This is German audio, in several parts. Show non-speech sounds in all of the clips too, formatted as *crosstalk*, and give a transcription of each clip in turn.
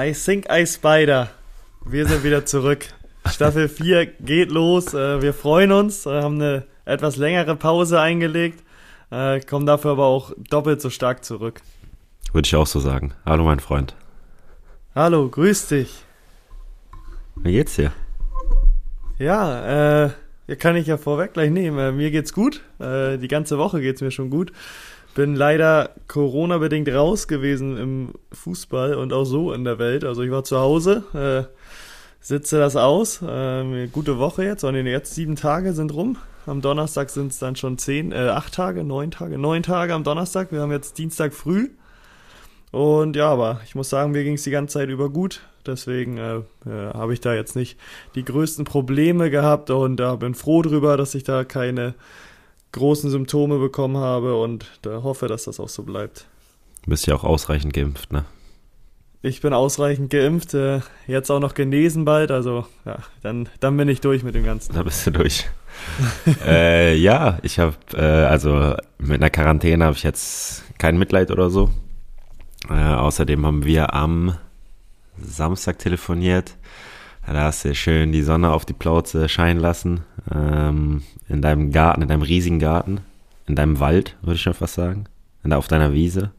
I think I spider. Wir sind wieder zurück. Staffel 4 geht los. Äh, wir freuen uns, äh, haben eine etwas längere Pause eingelegt, äh, kommen dafür aber auch doppelt so stark zurück. Würde ich auch so sagen. Hallo, mein Freund. Hallo, grüß dich. Wie geht's dir? Ja, äh, kann ich ja vorweg gleich nehmen. mir geht's gut. die ganze Woche geht's mir schon gut. Bin leider Corona-bedingt raus gewesen im Fußball und auch so in der Welt. Also ich war zu Hause, äh, sitze das aus. Äh, gute Woche jetzt, und jetzt sieben Tage sind rum. Am Donnerstag sind es dann schon zehn, äh, acht Tage, neun Tage, neun Tage am Donnerstag. Wir haben jetzt Dienstag früh. Und ja, aber ich muss sagen, mir ging es die ganze Zeit über gut. Deswegen äh, äh, habe ich da jetzt nicht die größten Probleme gehabt und da bin froh drüber, dass ich da keine großen Symptome bekommen habe und da hoffe, dass das auch so bleibt. Du bist ja auch ausreichend geimpft, ne? Ich bin ausreichend geimpft, äh, jetzt auch noch genesen bald, also ja, dann, dann bin ich durch mit dem Ganzen. Da bist du durch. *laughs* äh, ja, ich habe, äh, also mit einer Quarantäne habe ich jetzt kein Mitleid oder so. Äh, außerdem haben wir am Samstag telefoniert. Da hast du schön die Sonne auf die Plauze scheinen lassen. Ähm, in deinem Garten, in deinem riesigen Garten. In deinem Wald, würde ich schon fast sagen. In, auf deiner Wiese.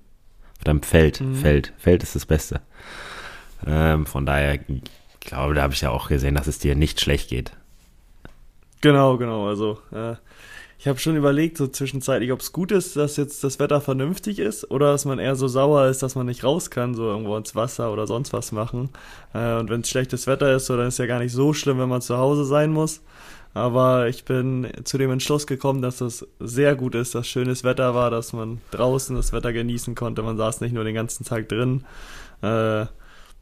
Auf deinem Feld. Mhm. Feld. Feld ist das Beste. Ähm, von daher, ich glaube, da habe ich ja auch gesehen, dass es dir nicht schlecht geht. Genau, genau. Also, äh, ich habe schon überlegt, so zwischenzeitlich, ob es gut ist, dass jetzt das Wetter vernünftig ist oder dass man eher so sauer ist, dass man nicht raus kann, so irgendwo ins Wasser oder sonst was machen. Äh, und wenn es schlechtes Wetter ist, so, dann ist ja gar nicht so schlimm, wenn man zu Hause sein muss. Aber ich bin zu dem Entschluss gekommen, dass es sehr gut ist, dass schönes Wetter war, dass man draußen das Wetter genießen konnte. Man saß nicht nur den ganzen Tag drin. Äh,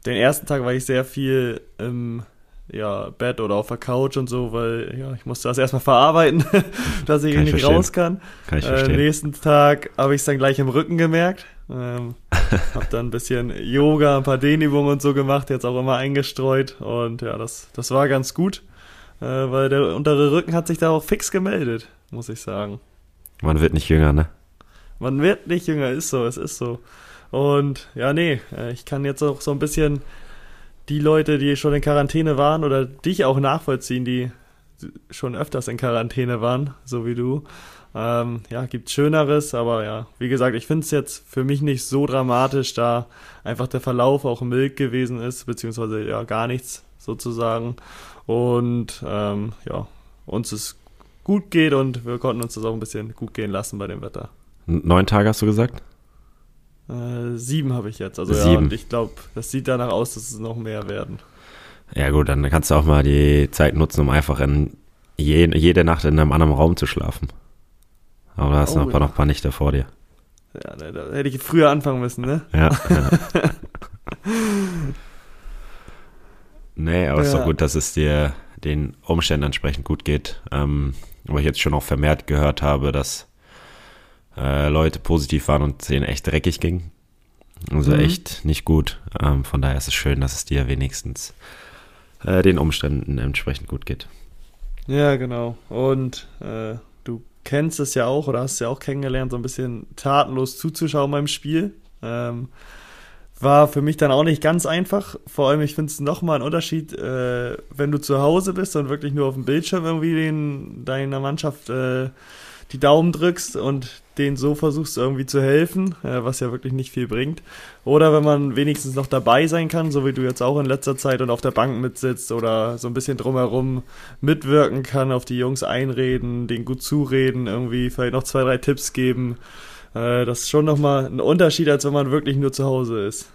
den ersten Tag war ich sehr viel im ja, Bett oder auf der Couch und so, weil ja, ich musste das erstmal verarbeiten, *laughs* dass ich, kann nicht raus kann. kann ich äh, nächsten Tag habe ich es dann gleich im Rücken gemerkt. Ähm, *laughs* habe dann ein bisschen Yoga, ein paar Dehnübungen und so gemacht, jetzt auch immer eingestreut und ja, das, das war ganz gut, äh, weil der untere Rücken hat sich da auch fix gemeldet, muss ich sagen. Man wird nicht jünger, ne? Man wird nicht jünger, ist so, es ist so. Und ja, nee, äh, ich kann jetzt auch so ein bisschen die Leute, die schon in Quarantäne waren oder dich auch nachvollziehen, die schon öfters in Quarantäne waren, so wie du. Ähm, ja, gibt Schöneres, aber ja, wie gesagt, ich finde es jetzt für mich nicht so dramatisch, da einfach der Verlauf auch mild gewesen ist, beziehungsweise ja gar nichts sozusagen. Und ähm, ja, uns es gut geht und wir konnten uns das auch ein bisschen gut gehen lassen bei dem Wetter. Neun Tage hast du gesagt? Äh, sieben habe ich jetzt. Also sieben. ja, und ich glaube, das sieht danach aus, dass es noch mehr werden. Ja gut, dann kannst du auch mal die Zeit nutzen, um einfach in je, jede Nacht in einem anderen Raum zu schlafen. Aber da hast du oh, noch, ja. noch ein paar Nächte vor dir. Ja, da, da, hätte ich früher anfangen müssen, ne? Ja. ja. *laughs* nee, aber es ja. ist doch gut, dass es dir den Umständen entsprechend gut geht. Ähm, weil ich jetzt schon auch vermehrt gehört habe, dass äh, Leute positiv waren und es denen echt dreckig ging. Also mhm. echt nicht gut. Ähm, von daher ist es schön, dass es dir wenigstens äh, den Umständen entsprechend gut geht. Ja, genau. Und äh, du kennst es ja auch oder hast es ja auch kennengelernt, so ein bisschen tatenlos zuzuschauen beim Spiel. Ähm, war für mich dann auch nicht ganz einfach. Vor allem, ich finde es nochmal ein Unterschied, äh, wenn du zu Hause bist und wirklich nur auf dem Bildschirm irgendwie den, deiner Mannschaft äh, die Daumen drückst und denen so versuchst irgendwie zu helfen, äh, was ja wirklich nicht viel bringt. Oder wenn man wenigstens noch dabei sein kann, so wie du jetzt auch in letzter Zeit und auf der Bank mitsitzt oder so ein bisschen drumherum mitwirken kann, auf die Jungs einreden, denen gut zureden, irgendwie vielleicht noch zwei, drei Tipps geben. Äh, das ist schon nochmal ein Unterschied, als wenn man wirklich nur zu Hause ist.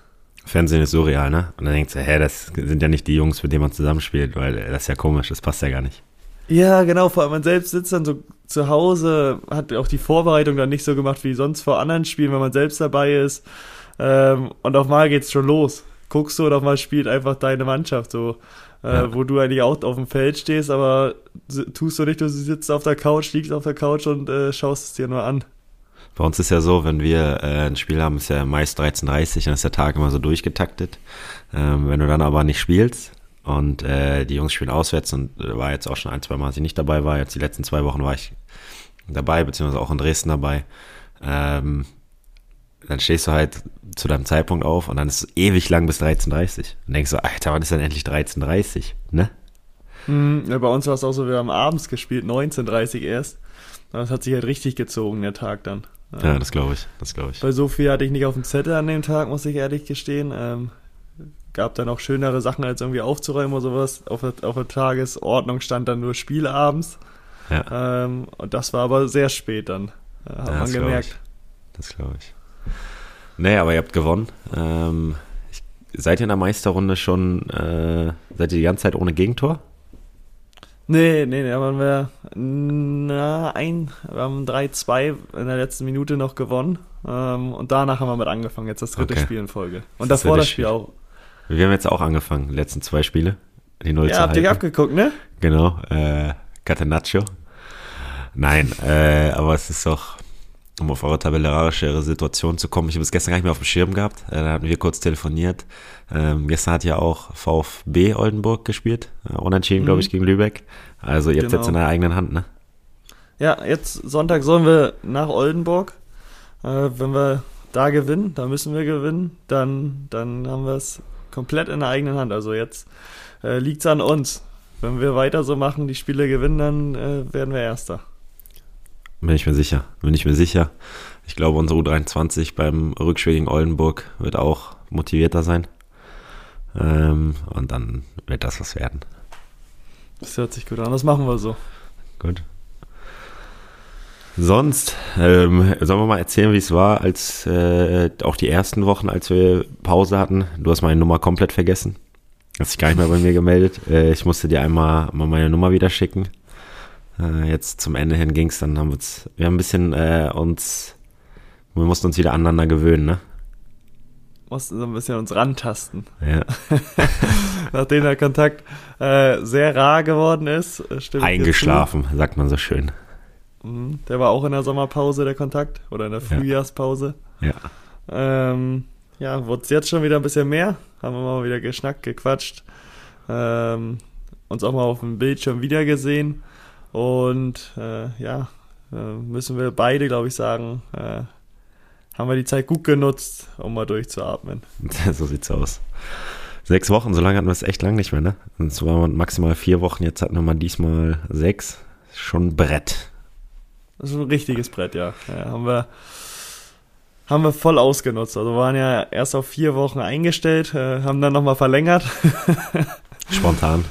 Fernsehen ist surreal, ne? Und dann denkst du, hä, das sind ja nicht die Jungs, mit denen man zusammenspielt, weil das ist ja komisch, das passt ja gar nicht. Ja, genau, vor allem man selbst sitzt dann so zu Hause, hat auch die Vorbereitung dann nicht so gemacht wie sonst vor anderen Spielen, wenn man selbst dabei ist. Ähm, und auf mal geht's schon los. Guckst du und auf mal spielt einfach deine Mannschaft so, äh, ja. wo du eigentlich auch auf dem Feld stehst, aber tust du nicht, du sitzt auf der Couch, liegst auf der Couch und äh, schaust es dir nur an. Bei uns ist ja so, wenn wir äh, ein Spiel haben, ist ja meist 13.30 dann ist der Tag immer so durchgetaktet. Ähm, wenn du dann aber nicht spielst, und äh, die Jungs spielen auswärts und äh, war jetzt auch schon ein, zwei Mal, als ich nicht dabei war. Jetzt die letzten zwei Wochen war ich dabei, beziehungsweise auch in Dresden dabei. Ähm, dann stehst du halt zu deinem Zeitpunkt auf und dann ist es ewig lang bis 13.30 Und denkst du, Alter, wann ist denn endlich 13.30 ne? Hm, ja, bei uns war es auch so, wir haben abends gespielt, 19.30 erst. Das hat sich halt richtig gezogen, der Tag dann. Ja, das glaube ich, das glaube ich. Bei so viel hatte ich nicht auf dem Zettel an dem Tag, muss ich ehrlich gestehen. Ähm, gab dann auch schönere Sachen, als irgendwie aufzuräumen oder sowas. Auf der, auf der Tagesordnung stand dann nur Spiel abends. Ja. Ähm, und das war aber sehr spät dann, äh, hat ja, man gemerkt. Glaub das glaube ich. Nee, aber ihr habt gewonnen. Ähm, ich, seid ihr in der Meisterrunde schon, äh, seid ihr die ganze Zeit ohne Gegentor? Nee, nee, da waren wir, na, ein, wir haben 3-2 in der letzten Minute noch gewonnen. Ähm, und danach haben wir mit angefangen, jetzt das dritte okay. Spiel in Folge. Und das davor das Spiel auch. Wir haben jetzt auch angefangen, die letzten zwei Spiele. Die 0 ja, habt ihr abgeguckt, ne? Genau, äh, Catenaccio. Nein, äh, aber es ist doch, um auf eure tabellarische Situation zu kommen. Ich habe es gestern gar nicht mehr auf dem Schirm gehabt. Äh, da hatten wir kurz telefoniert. Ähm, gestern hat ja auch VfB Oldenburg gespielt. Äh, unentschieden, mhm. glaube ich, gegen Lübeck. Also ihr habt genau. jetzt in der eigenen Hand, ne? Ja, jetzt Sonntag sollen wir nach Oldenburg. Äh, wenn wir da gewinnen, da müssen wir gewinnen, dann, dann haben wir es komplett in der eigenen Hand. Also jetzt äh, liegt es an uns. Wenn wir weiter so machen, die Spiele gewinnen, dann äh, werden wir Erster. Bin ich mir sicher. Bin ich mir sicher. Ich glaube, unsere U23 beim Rückspiel gegen Oldenburg wird auch motivierter sein. Ähm, und dann wird das was werden. Das hört sich gut an. Das machen wir so. Gut. Sonst, ähm, sollen wir mal erzählen, wie es war, als äh, auch die ersten Wochen, als wir Pause hatten. Du hast meine Nummer komplett vergessen. Hast dich gar nicht mehr bei mir gemeldet. Äh, ich musste dir einmal mal meine Nummer wieder schicken. Äh, jetzt zum Ende hin ging es, dann haben wir uns, wir haben ein bisschen äh, uns, wir mussten uns wieder aneinander gewöhnen, ne? Mussten so ein bisschen uns rantasten. Ja. *laughs* Nachdem der Kontakt äh, sehr rar geworden ist. Eingeschlafen, sagt man so schön. Mhm. Der war auch in der Sommerpause, der Kontakt, oder in der Frühjahrspause. Ja. Ähm, ja, wurde es jetzt schon wieder ein bisschen mehr. Haben wir mal wieder geschnackt, gequatscht. Ähm, uns auch mal auf dem Bildschirm wiedergesehen. Und äh, ja, äh, müssen wir beide, glaube ich, sagen, äh, haben wir die Zeit gut genutzt, um mal durchzuatmen. *laughs* so sieht's aus. Sechs Wochen, so lange hatten wir es echt lang nicht mehr, ne? Sonst waren wir maximal vier Wochen, jetzt hatten wir mal diesmal sechs. Schon Brett. Das ist ein richtiges Brett, ja. ja haben wir haben wir voll ausgenutzt. Also waren ja erst auf vier Wochen eingestellt, äh, haben dann nochmal verlängert. *laughs* Spontan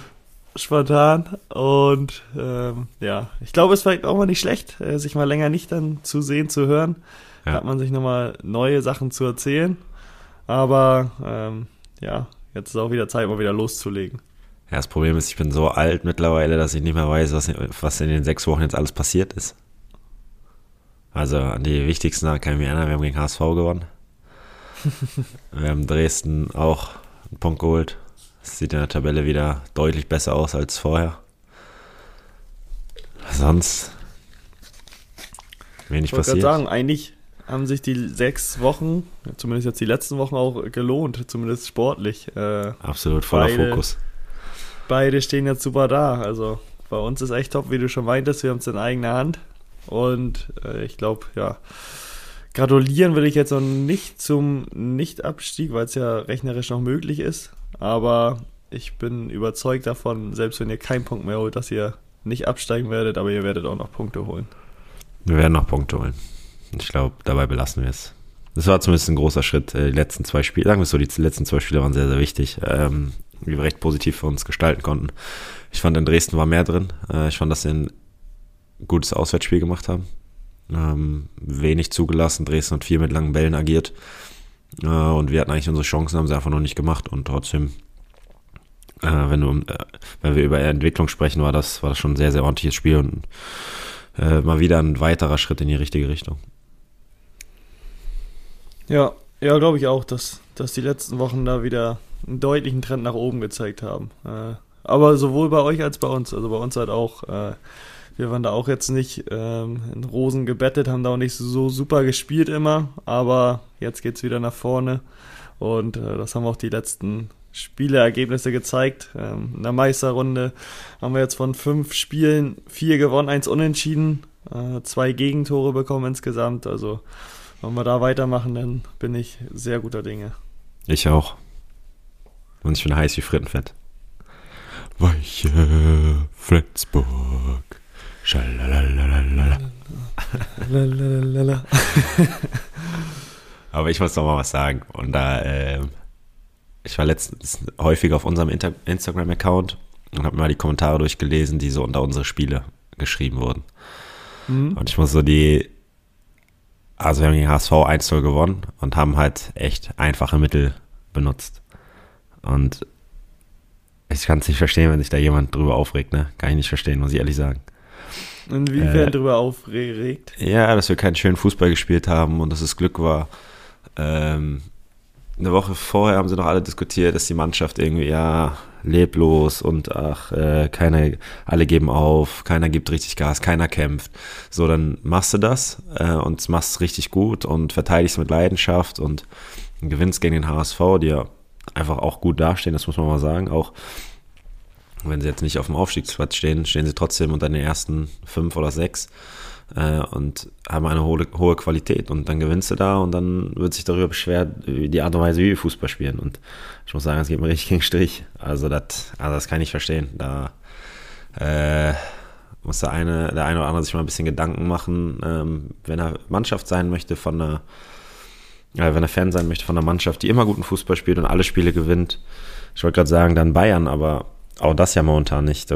spontan. Und ähm, ja, ich glaube, es ist vielleicht auch mal nicht schlecht, äh, sich mal länger nicht dann zu sehen, zu hören. Ja. Hat man sich nochmal neue Sachen zu erzählen. Aber ähm, ja, jetzt ist auch wieder Zeit, mal wieder loszulegen. Ja, das Problem ist, ich bin so alt mittlerweile, dass ich nicht mehr weiß, was, was in den sechs Wochen jetzt alles passiert ist. Also an die wichtigsten kann ich mich erinnern, wir haben gegen HSV gewonnen. *laughs* wir haben Dresden auch einen Punkt geholt. Es sieht in der Tabelle wieder deutlich besser aus als vorher. Sonst wenig ich passiert. Ich sagen, eigentlich haben sich die sechs Wochen, zumindest jetzt die letzten Wochen auch gelohnt, zumindest sportlich. Äh, Absolut voller beide, Fokus. Beide stehen jetzt super da. Also bei uns ist echt top, wie du schon meintest, wir haben es in eigener Hand. Und äh, ich glaube, ja, gratulieren will ich jetzt noch nicht zum Nicht-Abstieg, weil es ja rechnerisch noch möglich ist. Aber ich bin überzeugt davon, selbst wenn ihr keinen Punkt mehr holt, dass ihr nicht absteigen werdet, aber ihr werdet auch noch Punkte holen. Wir werden noch Punkte holen. Ich glaube, dabei belassen wir es. Das war zumindest ein großer Schritt. Äh, die letzten zwei Spiele, sagen wir so, die letzten zwei Spiele waren sehr, sehr wichtig, ähm, wie wir recht positiv für uns gestalten konnten. Ich fand, in Dresden war mehr drin. Äh, ich fand, dass ein gutes Auswärtsspiel gemacht haben. Ähm, wenig zugelassen. Dresden hat viel mit langen Bällen agiert. Äh, und wir hatten eigentlich unsere Chancen, haben sie einfach noch nicht gemacht. Und trotzdem, äh, wenn, du, äh, wenn wir über Entwicklung sprechen, war das, war das schon ein sehr, sehr ordentliches Spiel und äh, mal wieder ein weiterer Schritt in die richtige Richtung. Ja, ja, glaube ich auch, dass, dass die letzten Wochen da wieder einen deutlichen Trend nach oben gezeigt haben. Äh, aber sowohl bei euch als bei uns. Also bei uns halt auch äh, wir waren da auch jetzt nicht ähm, in Rosen gebettet, haben da auch nicht so super gespielt immer, aber jetzt geht es wieder nach vorne und äh, das haben auch die letzten Spieleergebnisse gezeigt. Ähm, in der Meisterrunde haben wir jetzt von fünf Spielen vier gewonnen, eins unentschieden, äh, zwei Gegentore bekommen insgesamt. Also wenn wir da weitermachen, dann bin ich sehr guter Dinge. Ich auch. Und ich bin heiß wie Frittenfett. Weiche Flensburg. *laughs* Aber ich muss noch mal was sagen. Und da, äh, ich war letztens häufig auf unserem Instagram-Account und habe mir mal die Kommentare durchgelesen, die so unter unsere Spiele geschrieben wurden. Mhm. Und ich muss so die, also wir haben gegen HSV 1-0 gewonnen und haben halt echt einfache Mittel benutzt. Und ich kann es nicht verstehen, wenn sich da jemand drüber aufregt, ne? Kann ich nicht verstehen, muss ich ehrlich sagen. Inwiefern Äh, drüber aufregt. Ja, dass wir keinen schönen Fußball gespielt haben und dass es Glück war. Ähm, eine Woche vorher haben sie noch alle diskutiert, dass die Mannschaft irgendwie ja leblos und ach, äh, keiner, alle geben auf, keiner gibt richtig Gas, keiner kämpft. So, dann machst du das äh, und machst es richtig gut und verteidigst mit Leidenschaft und gewinnst gegen den HSV, die ja einfach auch gut dastehen, das muss man mal sagen. Auch wenn sie jetzt nicht auf dem Aufstiegsplatz stehen, stehen sie trotzdem unter den ersten fünf oder sechs äh, und haben eine hohe, hohe Qualität. Und dann gewinnst du da und dann wird sich darüber beschwert, wie die Art und Weise, wie wir Fußball spielen. Und ich muss sagen, es geht mir richtig gegen Strich. Also das, also das kann ich verstehen. Da äh, muss der eine, der eine oder andere sich mal ein bisschen Gedanken machen, ähm, wenn er Mannschaft sein möchte von einer, äh, wenn er Fan sein möchte von einer Mannschaft, die immer guten Fußball spielt und alle Spiele gewinnt. Ich wollte gerade sagen, dann Bayern, aber auch das ja momentan nicht.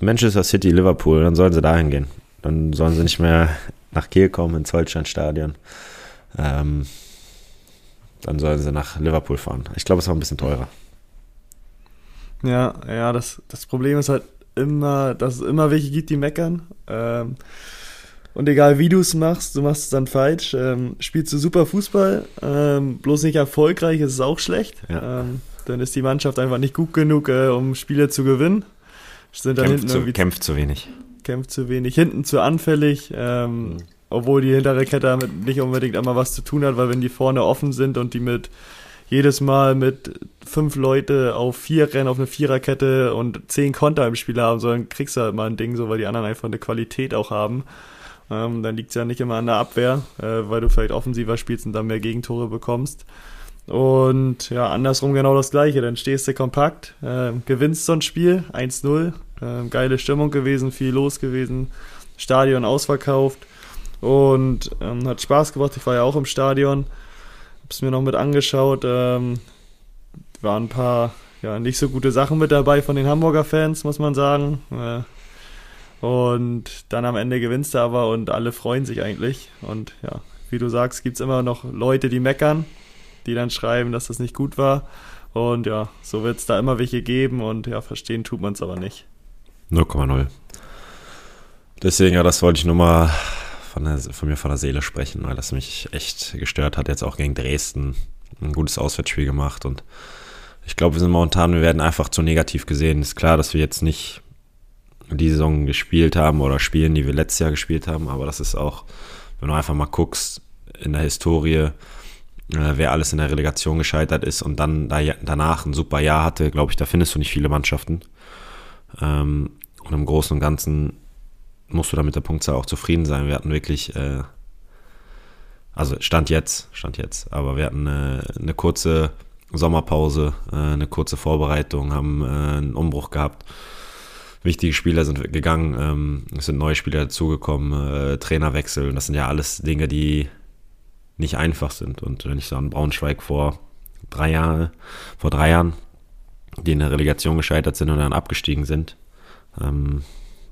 Manchester City, Liverpool, dann sollen sie dahin gehen. Dann sollen sie nicht mehr nach Kiel kommen ins Holsteinstadion. Ähm, dann sollen sie nach Liverpool fahren. Ich glaube, es war ein bisschen teurer. Ja, ja, das, das Problem ist halt immer, dass es immer welche gibt, die meckern. Ähm, und egal wie du es machst, du machst es dann falsch. Ähm, spielst du super Fußball, ähm, bloß nicht erfolgreich, ist es auch schlecht. Ja. Dann ist die Mannschaft einfach nicht gut genug, äh, um Spiele zu gewinnen. Sind dann Kämpft hinten zu, kämpft zu wenig. kämpft zu wenig, hinten zu anfällig, ähm, Mhm. obwohl die hintere Kette damit nicht unbedingt einmal was zu tun hat, weil wenn die vorne offen sind und die mit jedes Mal mit fünf Leute auf vier rennen, auf eine Viererkette und zehn Konter im Spiel haben, so dann kriegst du halt mal ein Ding, so weil die anderen einfach eine Qualität auch haben. Ähm, dann liegt es ja nicht immer an der Abwehr, äh, weil du vielleicht offensiver spielst und dann mehr Gegentore bekommst. Und ja, andersrum genau das gleiche. Dann stehst du kompakt, ähm, gewinnst so ein Spiel, 1-0, ähm, geile Stimmung gewesen, viel los gewesen, Stadion ausverkauft und ähm, hat Spaß gemacht. Ich war ja auch im Stadion, hab's mir noch mit angeschaut. Ähm, waren ein paar ja, nicht so gute Sachen mit dabei von den Hamburger Fans, muss man sagen. Äh, und dann am Ende gewinnst du aber und alle freuen sich eigentlich. Und ja, wie du sagst, gibt's immer noch Leute, die meckern, die dann schreiben, dass das nicht gut war. Und ja, so wird's da immer welche geben und ja, verstehen tut man's aber nicht. 0,0. Deswegen, ja, das wollte ich nur mal von, der, von mir von der Seele sprechen, weil das mich echt gestört hat. Jetzt auch gegen Dresden ein gutes Auswärtsspiel gemacht und ich glaube, wir sind momentan, wir werden einfach zu negativ gesehen. Ist klar, dass wir jetzt nicht die Saison gespielt haben oder spielen, die wir letztes Jahr gespielt haben, aber das ist auch, wenn du einfach mal guckst in der Historie, äh, wer alles in der Relegation gescheitert ist und dann da, danach ein super Jahr hatte, glaube ich, da findest du nicht viele Mannschaften. Ähm, und im Großen und Ganzen musst du da mit der Punktzahl auch zufrieden sein. Wir hatten wirklich, äh, also Stand jetzt, Stand jetzt, aber wir hatten äh, eine kurze Sommerpause, äh, eine kurze Vorbereitung, haben äh, einen Umbruch gehabt. Wichtige Spieler sind gegangen, ähm, es sind neue Spieler dazugekommen, äh, Trainerwechsel, das sind ja alles Dinge, die nicht einfach sind. Und wenn ich so an Braunschweig vor drei Jahren, vor drei Jahren, die in der Relegation gescheitert sind und dann abgestiegen sind, ähm,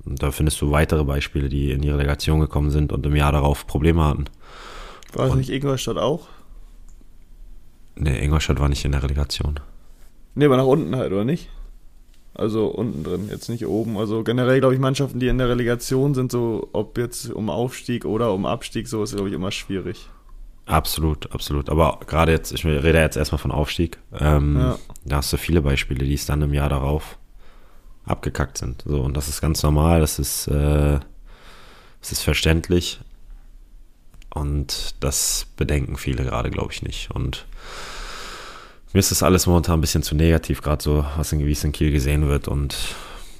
da findest du weitere Beispiele, die in die Relegation gekommen sind und im Jahr darauf Probleme hatten. War es nicht Ingolstadt auch? Nee, Ingolstadt war nicht in der Relegation. Nee, aber nach unten halt, oder nicht? Also unten drin, jetzt nicht oben. Also generell, glaube ich, Mannschaften, die in der Relegation sind, so ob jetzt um Aufstieg oder um Abstieg, so ist, glaube ich, immer schwierig. Absolut, absolut. Aber gerade jetzt, ich rede jetzt erstmal von Aufstieg. Ähm, Ja. Da hast du viele Beispiele, die es dann im Jahr darauf abgekackt sind. So, und das ist ganz normal, das ist, äh, das ist verständlich. Und das bedenken viele gerade, glaube ich, nicht. Und mir ist das alles momentan ein bisschen zu negativ, gerade so, was in Gewies in Kiel gesehen wird. Und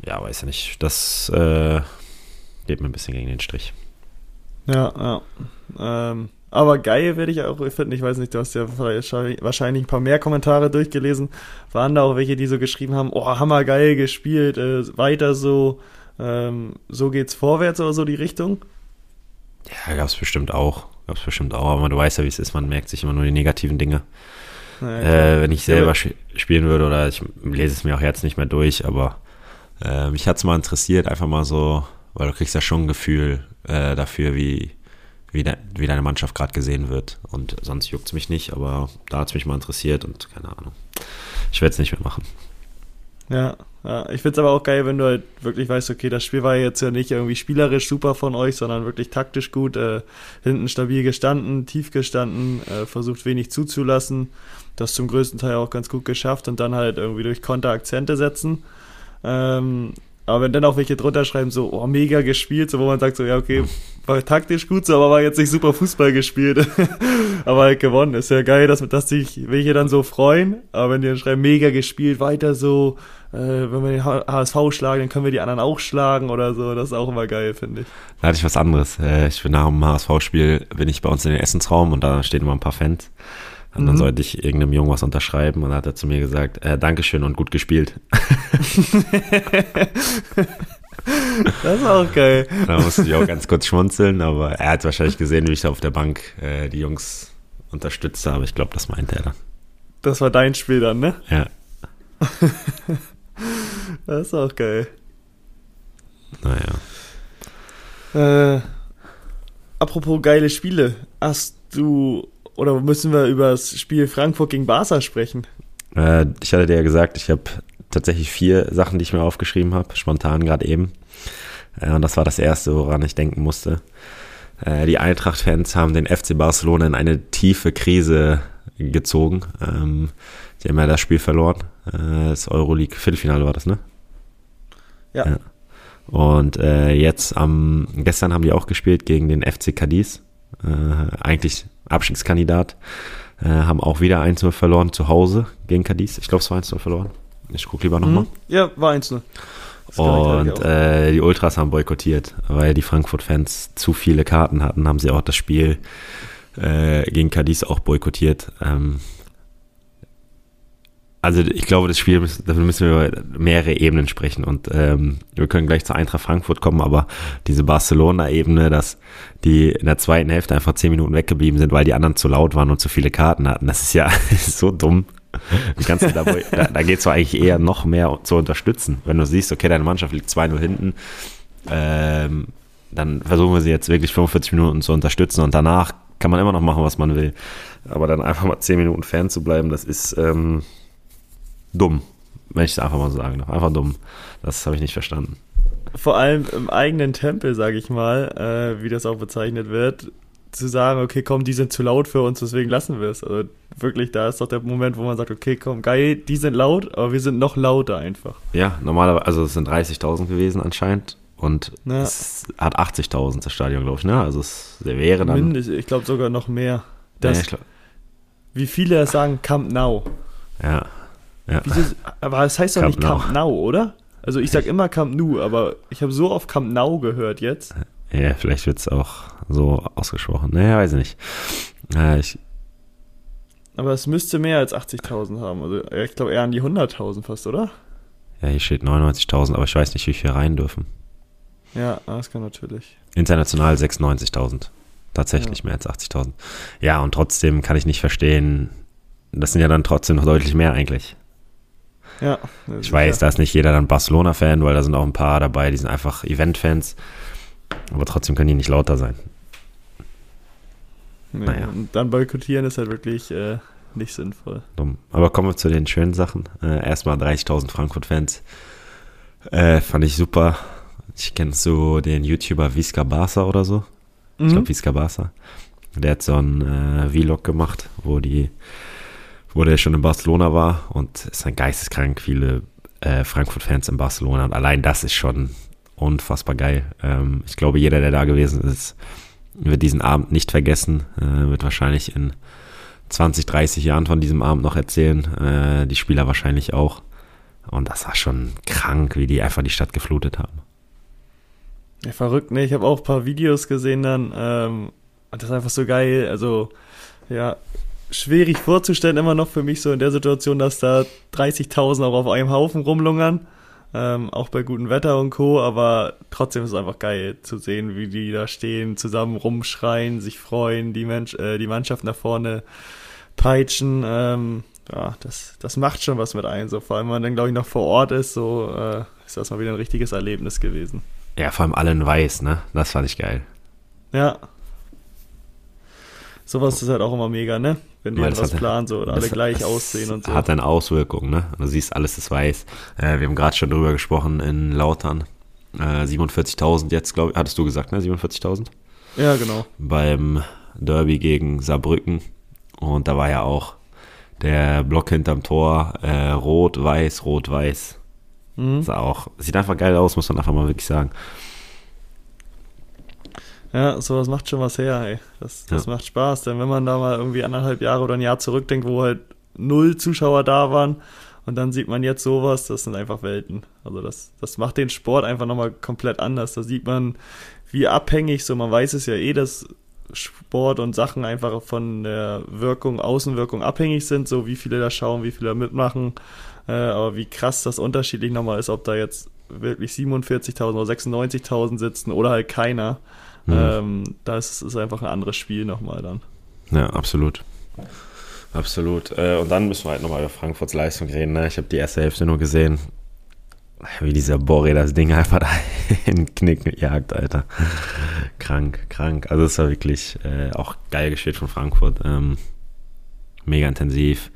ja, weiß ja nicht, das äh, geht mir ein bisschen gegen den Strich. Ja, ja. Ähm, Aber geil werde ich auch finden. Ich weiß nicht, du hast ja wahrscheinlich ein paar mehr Kommentare durchgelesen. Waren da auch welche, die so geschrieben haben, oh, hammergeil gespielt, äh, weiter so, ähm, so geht's vorwärts oder so die Richtung? Ja, gab's bestimmt auch. Gab's bestimmt auch. Aber du weißt ja, wie es ist. Man merkt sich immer nur die negativen Dinge. Ja, äh, wenn ich selber ja, spielen würde oder ich lese es mir auch jetzt nicht mehr durch, aber äh, mich hat's mal interessiert, einfach mal so, weil du kriegst ja schon ein Gefühl äh, dafür, wie, wie, de, wie deine Mannschaft gerade gesehen wird. Und sonst juckt es mich nicht, aber da hat es mich mal interessiert und keine Ahnung. Ich werde es nicht mehr machen. Ja, ja. ich es aber auch geil, wenn du halt wirklich weißt, okay, das Spiel war jetzt ja nicht irgendwie spielerisch super von euch, sondern wirklich taktisch gut, äh, hinten stabil gestanden, tief gestanden, äh, versucht wenig zuzulassen, das zum größten Teil auch ganz gut geschafft und dann halt irgendwie durch Konter Akzente setzen. Ähm, aber wenn dann auch welche drunter schreiben, so, oh, mega gespielt, so wo man sagt, so, ja, okay, war taktisch gut so, aber war jetzt nicht super Fußball gespielt. *laughs* aber halt gewonnen. Ist ja geil, dass, dass sich welche dann so freuen. Aber wenn die dann schreiben, mega gespielt, weiter so, äh, wenn wir den HSV schlagen, dann können wir die anderen auch schlagen oder so. Das ist auch immer geil, finde ich. Da hatte ich was anderes. Äh, ich bin nach dem HSV-Spiel, bin ich bei uns in den Essensraum und da stehen immer ein paar Fans. Und dann mhm. sollte ich irgendeinem Jungen was unterschreiben und dann hat er zu mir gesagt, äh, Dankeschön und gut gespielt. *laughs* das ist auch geil. Da musste ich auch ganz kurz schmunzeln, aber er hat wahrscheinlich gesehen, wie ich da auf der Bank äh, die Jungs unterstütze, aber ich glaube, das meinte er dann. Das war dein Spiel dann, ne? Ja. *laughs* das ist auch geil. Naja. Äh, apropos geile Spiele, hast du oder müssen wir über das Spiel Frankfurt gegen Barca sprechen? Äh, ich hatte dir ja gesagt, ich habe tatsächlich vier Sachen, die ich mir aufgeschrieben habe, spontan gerade eben. Äh, und das war das erste, woran ich denken musste. Äh, die Eintracht-Fans haben den FC Barcelona in eine tiefe Krise gezogen. Ähm, die haben ja das Spiel verloren. Äh, das Euroleague-Viertelfinale war das, ne? Ja. ja. Und äh, jetzt am gestern haben die auch gespielt gegen den FC Cadiz. Äh, eigentlich Abstiegskandidat, äh, haben auch wieder 1-0 verloren zu Hause gegen Cadiz. Ich glaube, es war 1-0 verloren. Ich gucke lieber nochmal. Mhm. Ja, war 1-0. Und äh, die Ultras haben boykottiert, weil die Frankfurt-Fans zu viele Karten hatten, haben sie auch das Spiel äh, gegen Cadiz auch boykottiert. Ähm, also ich glaube, das Spiel, dafür müssen wir über mehrere Ebenen sprechen und ähm, wir können gleich zur Eintracht Frankfurt kommen, aber diese Barcelona-Ebene, dass die in der zweiten Hälfte einfach zehn Minuten weggeblieben sind, weil die anderen zu laut waren und zu viele Karten hatten, das ist ja *laughs* so dumm. Du da, da, geht es doch eigentlich eher noch mehr zu unterstützen. Wenn du siehst, okay, deine Mannschaft liegt 2-0 hinten, ähm, dann versuchen wir sie jetzt wirklich 45 Minuten zu unterstützen und danach kann man immer noch machen, was man will. Aber dann einfach mal 10 Minuten Fan zu bleiben, das ist, ähm, dumm, wenn ich es einfach mal so sagen darf. Einfach dumm. Das habe ich nicht verstanden. Vor allem im eigenen Tempel, sage ich mal, äh, wie das auch bezeichnet wird, zu sagen, okay, komm, die sind zu laut für uns, deswegen lassen wir es. Also wirklich, da ist doch der Moment, wo man sagt, okay, komm, geil, die sind laut, aber wir sind noch lauter einfach. Ja, normalerweise, also es sind 30.000 gewesen anscheinend und ja. es hat 80.000 das Stadion, glaube ich, ne? Also es wäre dann... Mindest, ich glaube sogar noch mehr. Das, ja, wie viele sagen Camp Now. Ja, ja. Wieso, aber es heißt doch nicht Camp Now, oder? Also ich sag immer Camp Nou, aber ich habe so oft Camp Now gehört jetzt. Ja, vielleicht wird es auch so ausgesprochen. Naja, weiß ich nicht. Ja, ich, aber es müsste mehr als 80.000 haben. Also ich glaube eher an die 100.000 fast, oder? Ja, hier steht 99.000, aber ich weiß nicht, wie viel rein dürfen. Ja, das kann natürlich. International 96.000. Tatsächlich ja. mehr als 80.000. Ja, und trotzdem kann ich nicht verstehen, das sind ja dann trotzdem noch deutlich mehr eigentlich. Ja. Ich weiß, da ist nicht jeder dann Barcelona-Fan, weil da sind auch ein paar dabei, die sind einfach Event-Fans. Aber trotzdem können die nicht lauter sein. Nee, naja. Und dann boykottieren ist halt wirklich äh, nicht sinnvoll. Dumm. Aber kommen wir zu den schönen Sachen. Äh, erstmal 30.000 Frankfurt-Fans. Äh, fand ich super. Ich kenne so den YouTuber Visca Barca oder so. Mhm. Ich glaube Visca Barca. Der hat so einen äh, Vlog gemacht, wo die wo der schon in Barcelona war und ist ein geisteskrank viele äh, Frankfurt-Fans in Barcelona und allein das ist schon unfassbar geil. Ähm, ich glaube, jeder, der da gewesen ist, wird diesen Abend nicht vergessen, äh, wird wahrscheinlich in 20, 30 Jahren von diesem Abend noch erzählen, äh, die Spieler wahrscheinlich auch. Und das war schon krank, wie die einfach die Stadt geflutet haben. Ja, verrückt, ne? Ich habe auch ein paar Videos gesehen dann, ähm, das ist einfach so geil. Also, ja, schwierig vorzustellen immer noch für mich so in der Situation, dass da 30.000 auch auf einem Haufen rumlungern. Ähm, auch bei gutem Wetter und Co. Aber trotzdem ist es einfach geil zu sehen, wie die da stehen, zusammen rumschreien, sich freuen, die, Mensch, äh, die Mannschaft nach vorne peitschen. Ähm, ja, das, das macht schon was mit ein. So, vor allem, wenn man dann, glaube ich, noch vor Ort ist, so äh, ist das mal wieder ein richtiges Erlebnis gewesen. Ja, vor allem alle in weiß, ne? Das fand ich geil. Ja. Sowas ist halt auch immer mega, ne? Wenn die Weil was hat- planen so oder alle gleich aussehen und so. Hat dann Auswirkungen, ne? Du siehst, alles ist weiß. Äh, wir haben gerade schon drüber gesprochen in Lautern. Äh, 47.000 jetzt, glaube ich. Hattest du gesagt, ne? 47.000? Ja, genau. Beim Derby gegen Saarbrücken. Und da war ja auch der Block hinterm Tor äh, rot, weiß, rot, weiß. Mhm. Sah auch, sieht einfach geil aus, muss man einfach mal wirklich sagen. Ja, sowas macht schon was her, ey. Das, das Ja. macht Spaß, denn wenn man da mal irgendwie anderthalb Jahre oder ein Jahr zurückdenkt, wo halt null Zuschauer da waren und dann sieht man jetzt sowas, das sind einfach Welten. Also das, das macht den Sport einfach nochmal komplett anders. Da sieht man, wie abhängig, so man weiß es ja eh, dass Sport und Sachen einfach von der Wirkung, Außenwirkung abhängig sind, so wie viele da schauen, wie viele da mitmachen, äh, aber wie krass das unterschiedlich nochmal ist, ob da jetzt wirklich 47.000 oder 96.000 sitzen oder halt keiner. Mhm. Ähm, das ist einfach ein anderes Spiel nochmal dann. Ja, absolut. Absolut. Äh, und dann müssen wir halt nochmal über Frankfurts Leistung reden. Ne? Ich habe die erste Hälfte nur gesehen, wie dieser Borre das Ding einfach da *laughs* in den Knick jagt, Alter. krank, krank. Also es war wirklich äh, auch geil gespielt von Frankfurt. Ähm, mega intensiv.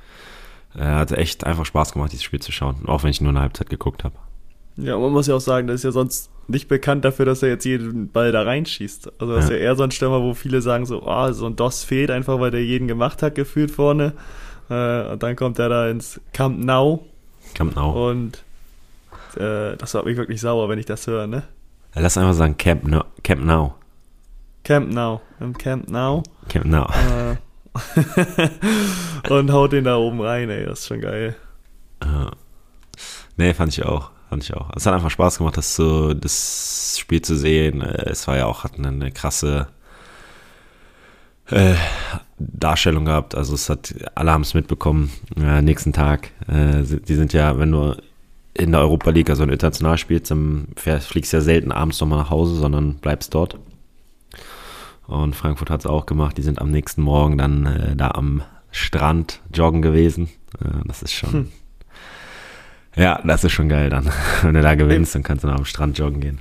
Äh, hat echt einfach Spaß gemacht, dieses Spiel zu schauen. Auch wenn ich nur eine Halbzeit geguckt habe. Ja, man muss ja auch sagen, das ist ja sonst nicht bekannt dafür, dass er jetzt jeden Ball da reinschießt. Also das ist Ja. ja eher so ein Stürmer, wo viele sagen so, ah, so ein DOS fehlt einfach, weil der jeden gemacht hat, gefühlt vorne. Äh, und dann kommt er da ins Camp Nou Camp Nou. und äh, das macht mich wirklich sauer, wenn ich das höre, ne? Lass einfach sagen Camp, no, Camp Now. Camp Now, im Camp Now. Camp Now. Äh, *laughs* und haut den da oben rein, ey, das ist schon geil. Ja. Nee, fand ich auch. Fand ich auch. Es hat einfach Spaß gemacht, das, so, das Spiel zu sehen. Äh, Es war ja auch, hat eine, eine krasse äh, Darstellung gehabt. Also es hat, alle haben es mitbekommen. Äh, nächsten Tag. Äh, die sind ja, wenn du in der Europa League, also international spielst, dann fliegst ja selten abends nochmal nach Hause, sondern bleibst dort. Und Frankfurt hat es auch gemacht. Die sind am nächsten Morgen dann äh, da am Strand joggen gewesen. Äh, das ist schon. Hm. Ja, das ist schon geil dann. *laughs* Wenn du da gewinnst, dann kannst du noch am Strand joggen gehen.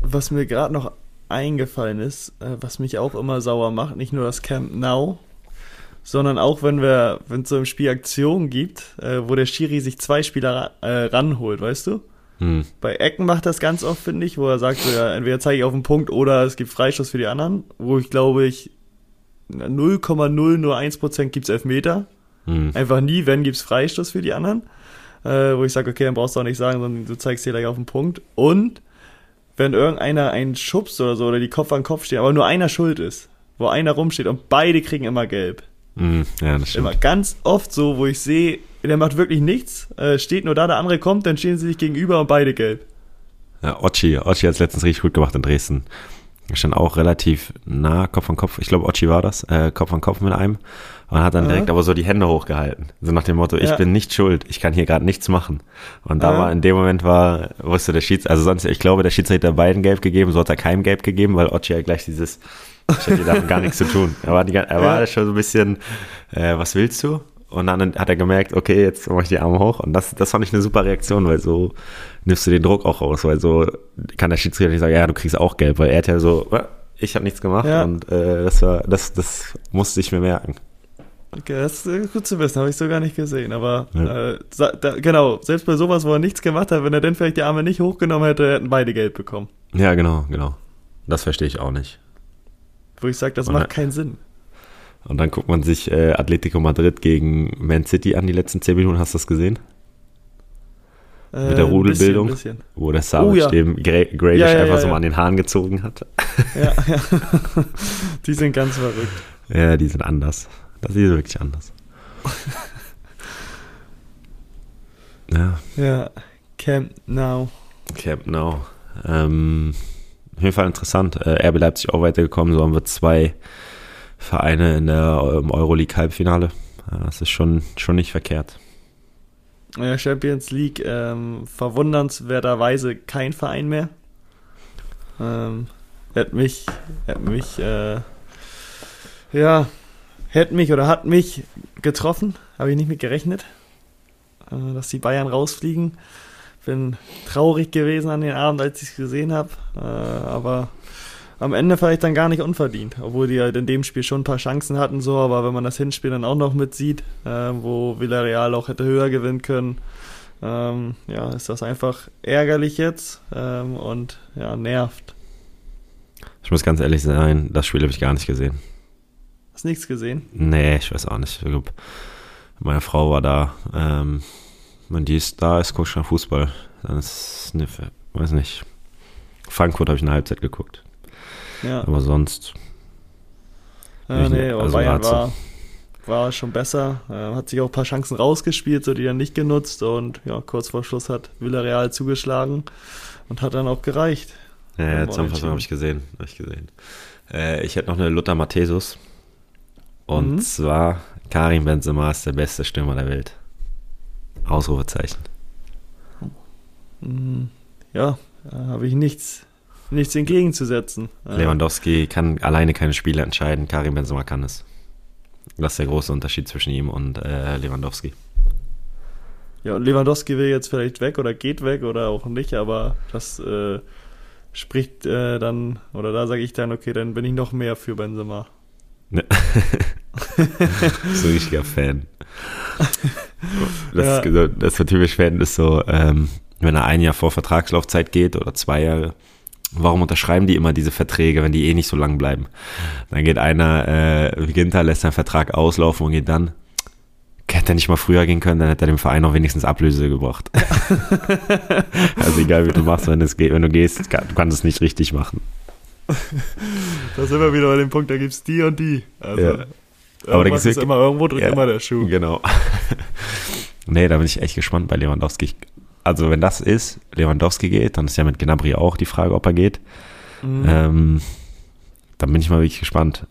Was mir gerade noch eingefallen ist, äh, was mich auch immer sauer macht, nicht nur das Camp Now, sondern auch wenn wir, wenn es so im Spiel Aktionen gibt, äh, wo der Schiri sich zwei Spieler äh, ranholt, weißt du? Hm. Bei Ecken macht das ganz oft, finde ich, wo er sagt, so, ja, entweder zeige ich auf den Punkt oder es gibt Freistoß für die anderen, wo ich glaube ich 0,0 nur 1% gibt's Elfmeter. Hm. Einfach nie, wenn gibt's Freistoß für die anderen. Äh, wo ich sage, okay, dann brauchst du auch nicht sagen, sondern du zeigst dir gleich auf den Punkt. Und wenn irgendeiner einen schubst oder so oder die Kopf an Kopf stehen, aber nur einer schuld ist, wo einer rumsteht und beide kriegen immer gelb. Hm. Ja, das stimmt. Immer ganz oft so, wo ich sehe, der macht wirklich nichts, äh, steht nur da, der andere kommt, dann stehen sie sich gegenüber und beide gelb. Ja, Ochi, Ochi hat es letztens richtig gut gemacht in Dresden. Stand auch relativ nah, Kopf an Kopf. Ich glaube, Ochi war das, äh, Kopf an Kopf mit einem. Und hat dann Ja. direkt aber so die Hände hochgehalten. So nach dem Motto, ich Ja. bin nicht schuld, ich kann hier gerade nichts machen. Und da Ja. war in dem Moment war, wusste der Schiedsrichter, also sonst, ich glaube, der Schiedsrichter hat beiden gelb gegeben, so hat er keinem gelb gegeben, weil Ochi halt gleich dieses, ich hätte damit gar nichts zu tun. Er war, die, er war Ja. schon so ein bisschen, äh, was willst du? Und dann hat er gemerkt, okay, jetzt mache ich die Arme hoch. Und das, das fand ich eine super Reaktion, weil so nimmst du den Druck auch raus, weil so kann der Schiedsrichter nicht sagen, ja, du kriegst auch gelb, weil er hat ja so, "Äh, ich habe nichts gemacht Ja. und äh, das war, das, das musste ich mir merken. Okay, das ist äh, gut zu wissen, habe ich so gar nicht gesehen. Aber Ja. äh, da, genau, selbst bei sowas, wo er nichts gemacht hat, wenn er dann vielleicht die Arme nicht hochgenommen hätte, hätten beide gelb bekommen. Ja, genau, genau. Das verstehe ich auch nicht. Wo ich sage, das Und macht keinen Sinn. Und dann guckt man sich äh, Atletico Madrid gegen Man City an, die letzten zehn Minuten, hast du das gesehen? Äh, Mit der Rudelbildung? Bisschen, Wo der Savic Oh, ja. dem Grealish Ja, ja, einfach so mal an den Haaren gezogen hat. bisschen. Ja, ja. *laughs* die sind ganz verrückt. Ja, die sind anders. Das ist wirklich anders. *laughs* ja, Ja, Camp Now. Camp Nou. Ähm, auf jeden Fall interessant. Äh, RB Leipzig auch weitergekommen. So haben wir zwei Vereine in der Euroleague-Halbfinale. Das ist schon, schon nicht verkehrt. Ja, Champions League ähm, verwundernswerterweise kein Verein mehr. Ähm, hätte mich, hätte mich, äh, ja, hätte mich oder hat mich getroffen. Habe ich nicht mit gerechnet, äh, dass die Bayern rausfliegen. Bin traurig gewesen an den Abend, als ich es gesehen habe. Äh, aber am Ende vielleicht dann gar nicht unverdient, obwohl die halt in dem Spiel schon ein paar Chancen hatten, so, aber wenn man das Hinspiel dann auch noch mitsieht, äh, wo Villarreal auch hätte höher gewinnen können, ähm, ja, ist das einfach ärgerlich jetzt ähm, und ja, nervt. Ich muss ganz ehrlich sein, das Spiel habe ich gar nicht gesehen. Hast nichts gesehen? Nee, ich weiß auch nicht. Ich glaub, meine Frau war da. Ähm, wenn die ist da, ist guckt schon Fußball. Dann ist eine, weiß nicht. Frankfurt habe ich eine Halbzeit geguckt. Ja. Aber sonst. Ja, nee, aber also Bayern war, war schon besser. Äh, hat sich auch ein paar Chancen rausgespielt, so die dann nicht genutzt. Und ja, kurz vor Schluss hat Villarreal zugeschlagen und hat dann auch gereicht. Ja, ja Zusammenfassung habe ich gesehen. Hab ich gesehen. Äh, ich hätte noch eine Luther Matthäus. Und mhm. zwar Karim Benzema ist der beste Stürmer der Welt. Ausrufezeichen. Mhm. Ja, habe ich nichts nichts entgegenzusetzen. Lewandowski kann alleine keine Spiele entscheiden, Karim Benzema kann es. Das ist der große Unterschied zwischen ihm und äh, Lewandowski. Ja, und Lewandowski will jetzt vielleicht weg oder geht weg oder auch nicht, aber das äh, spricht äh, dann, oder da sage ich dann, okay, dann bin ich noch mehr für Benzema. Ne. *laughs* so ein richtiger Fan. Das, ja. ist, das ist typisch Fan ist so, ähm, wenn er ein Jahr vor Vertragslaufzeit geht oder zwei Jahre, warum unterschreiben die immer diese Verträge, wenn die eh nicht so lang bleiben? Dann geht einer, äh, Ginter lässt seinen Vertrag auslaufen und geht dann, hätte er nicht mal früher gehen können, dann hätte er dem Verein auch wenigstens Ablöse gebracht. *laughs* also egal wie du machst, wenn, es geht, wenn du gehst, du kannst es nicht richtig machen. *laughs* Da sind wir wieder bei dem Punkt, da gibt es die und die. Also, ja. Aber da ist immer irgendwo drückt ja, immer der Schuh. Genau. *laughs* nee, da bin ich echt gespannt bei Lewandowski also wenn das ist, Lewandowski geht, dann ist ja mit Gnabry auch die Frage, ob er geht. Mhm. Ähm, dann bin ich mal wirklich gespannt.